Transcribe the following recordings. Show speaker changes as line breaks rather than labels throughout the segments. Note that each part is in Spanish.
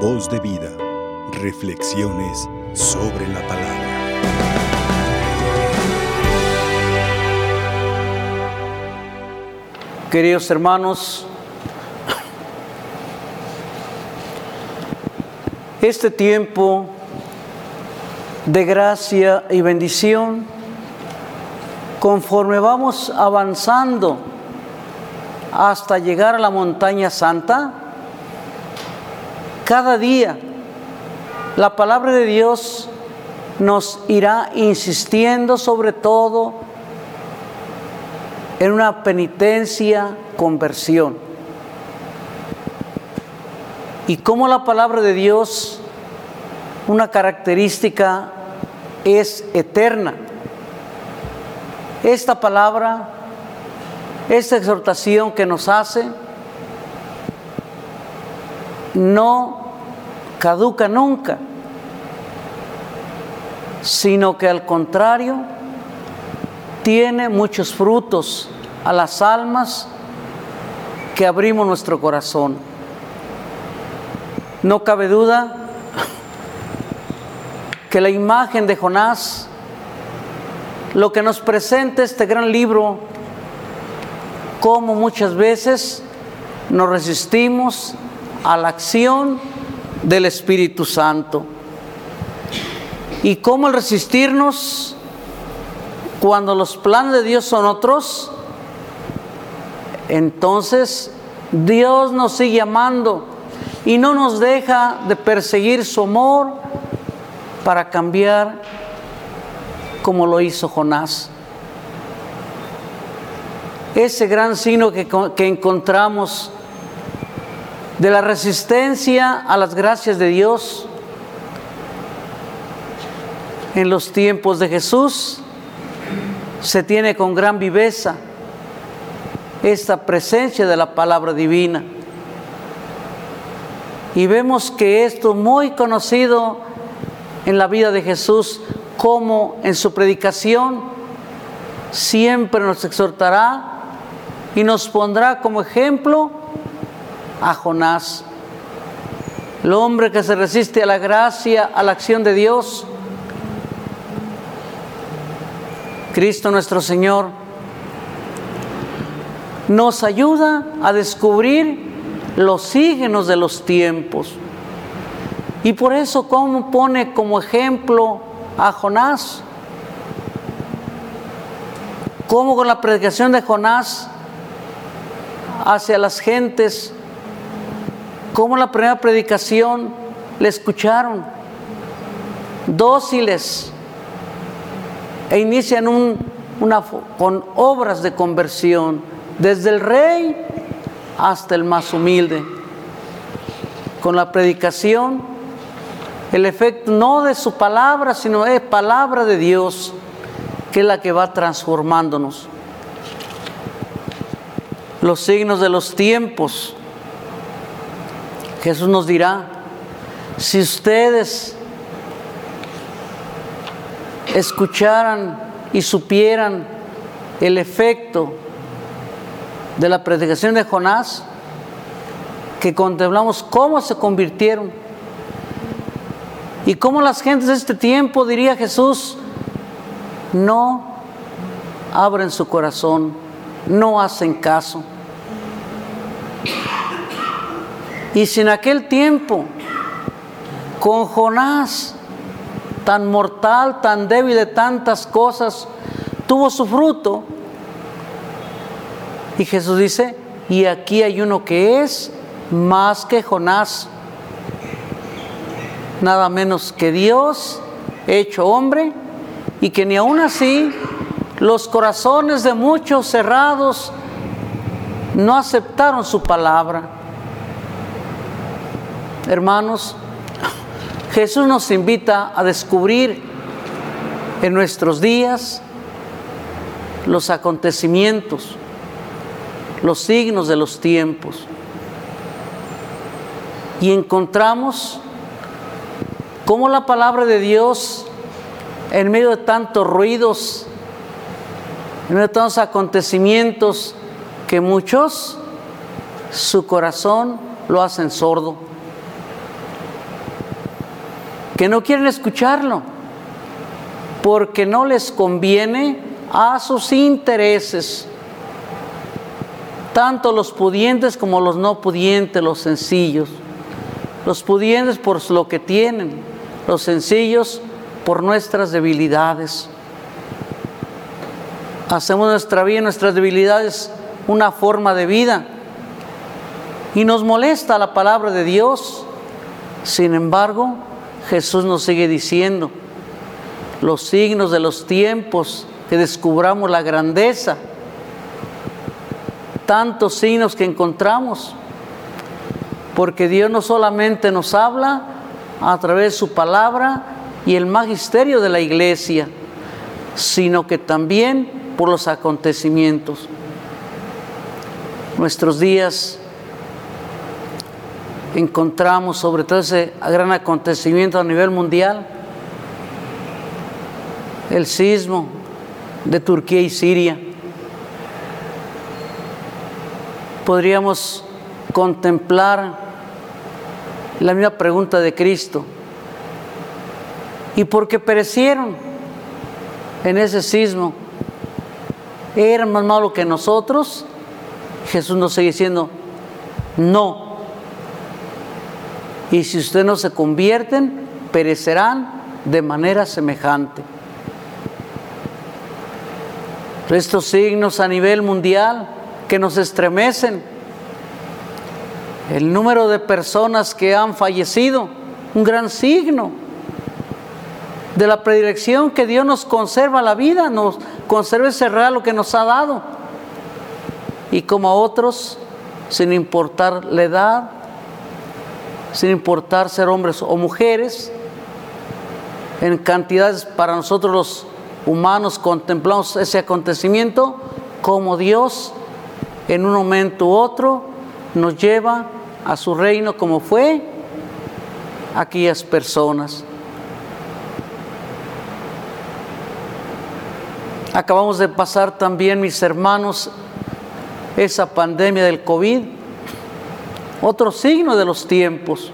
Voz de vida. Reflexiones sobre la palabra.
Queridos hermanos, este tiempo de gracia y bendición, conforme vamos avanzando hasta llegar a la montaña santa, cada día la palabra de Dios nos irá insistiendo sobre todo en una penitencia, conversión. Y como la palabra de Dios, una característica es eterna. Esta palabra, esta exhortación que nos hace, no caduca nunca, sino que al contrario, tiene muchos frutos a las almas que abrimos nuestro corazón. No cabe duda que la imagen de Jonás, lo que nos presenta este gran libro, como muchas veces nos resistimos a la acción del Espíritu Santo. Y cómo resistirnos cuando los planes de Dios son otros, entonces Dios nos sigue amando y no nos deja de perseguir su amor para cambiar como lo hizo Jonás. Ese gran signo que, que encontramos de la resistencia a las gracias de Dios en los tiempos de Jesús se tiene con gran viveza esta presencia de la palabra divina. Y vemos que esto muy conocido en la vida de Jesús, como en su predicación siempre nos exhortará y nos pondrá como ejemplo a Jonás, el hombre que se resiste a la gracia, a la acción de Dios. Cristo nuestro Señor nos ayuda a descubrir los signos de los tiempos. Y por eso, ¿cómo pone como ejemplo a Jonás? ¿Cómo con la predicación de Jonás hacia las gentes cómo la primera predicación le escucharon, dóciles, e inician una, con obras de conversión, desde el rey hasta el más humilde. Con la predicación, el efecto no de su palabra, sino es palabra de Dios, que es la que va transformándonos. Los signos de los tiempos Jesús nos dirá, si ustedes escucharan y supieran el efecto de la predicación de Jonás, que contemplamos cómo se convirtieron y cómo las gentes de este tiempo, diría Jesús, no abren su corazón, no hacen caso. Y si en aquel tiempo, con Jonás, tan mortal, tan débil de tantas cosas, tuvo su fruto, y Jesús dice, y aquí hay uno que es más que Jonás, nada menos que Dios hecho hombre, y que ni aún así los corazones de muchos cerrados no aceptaron su palabra. Hermanos, Jesús nos invita a descubrir en nuestros días los acontecimientos, los signos de los tiempos. Y encontramos cómo la palabra de Dios, en medio de tantos ruidos, en medio de tantos acontecimientos, que muchos su corazón lo hacen sordo que no quieren escucharlo, porque no les conviene a sus intereses, tanto los pudientes como los no pudientes, los sencillos. Los pudientes por lo que tienen, los sencillos por nuestras debilidades. Hacemos nuestra vida, nuestras debilidades, una forma de vida. Y nos molesta la palabra de Dios. Sin embargo, Jesús nos sigue diciendo, los signos de los tiempos, que descubramos la grandeza, tantos signos que encontramos, porque Dios no solamente nos habla a través de su palabra y el magisterio de la iglesia, sino que también por los acontecimientos. Nuestros días encontramos sobre todo ese gran acontecimiento a nivel mundial, el sismo de Turquía y Siria. Podríamos contemplar la misma pregunta de Cristo. ¿Y por qué perecieron en ese sismo? ¿Eran más malos que nosotros? Jesús nos sigue diciendo, no. Y si ustedes no se convierten, perecerán de manera semejante. Estos signos a nivel mundial que nos estremecen, el número de personas que han fallecido, un gran signo de la predilección que Dios nos conserva la vida, nos conserva ese regalo que nos ha dado. Y como a otros, sin importar la edad, sin importar ser hombres o mujeres, en cantidades para nosotros los humanos contemplamos ese acontecimiento como Dios en un momento u otro nos lleva a su reino como fue aquellas personas. Acabamos de pasar también, mis hermanos, esa pandemia del COVID, otro signo de los tiempos.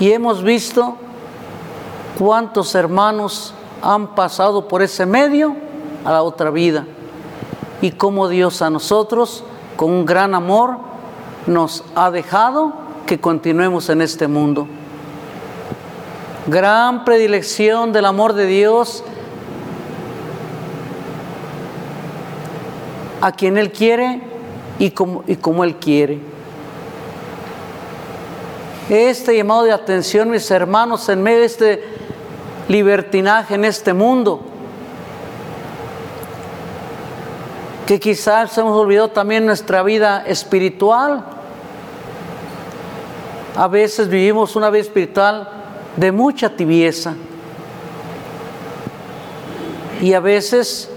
Y hemos visto cuántos hermanos han pasado por ese medio a la otra vida y cómo Dios a nosotros con un gran amor, nos ha dejado que continuemos en este mundo. Gran predilección del amor de Dios a quien Él quiere y como, y como Él quiere. Este llamado de atención, mis hermanos, en medio de este libertinaje en este mundo, que quizás hemos olvidado también nuestra vida espiritual. A veces vivimos una vida espiritual de mucha tibieza. Y a veces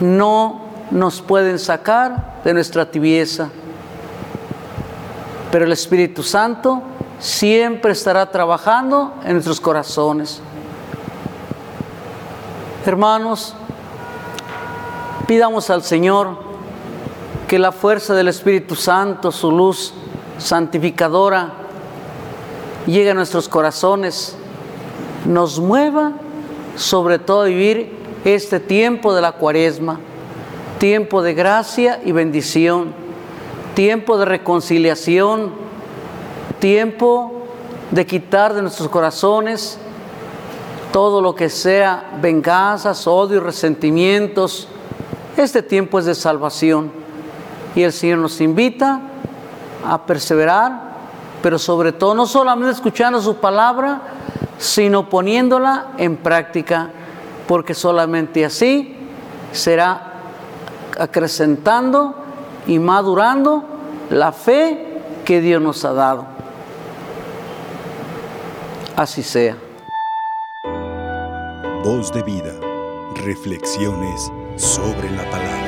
no nos pueden sacar de nuestra tibieza. Pero el Espíritu Santo siempre estará trabajando en nuestros corazones. Hermanos, Pidamos al Señor que la fuerza del Espíritu Santo, su luz santificadora, llegue a nuestros corazones, nos mueva sobre todo a vivir este tiempo de la cuaresma, tiempo de gracia y bendición, tiempo de reconciliación, tiempo de quitar de nuestros corazones todo lo que sea venganzas, odio resentimientos, este tiempo es de salvación y el Señor nos invita a perseverar, pero sobre todo no solamente escuchando su palabra, sino poniéndola en práctica, porque solamente así será acrecentando y madurando la fe que Dios nos ha dado. Así sea.
Voz de vida. Reflexiones sobre la palabra.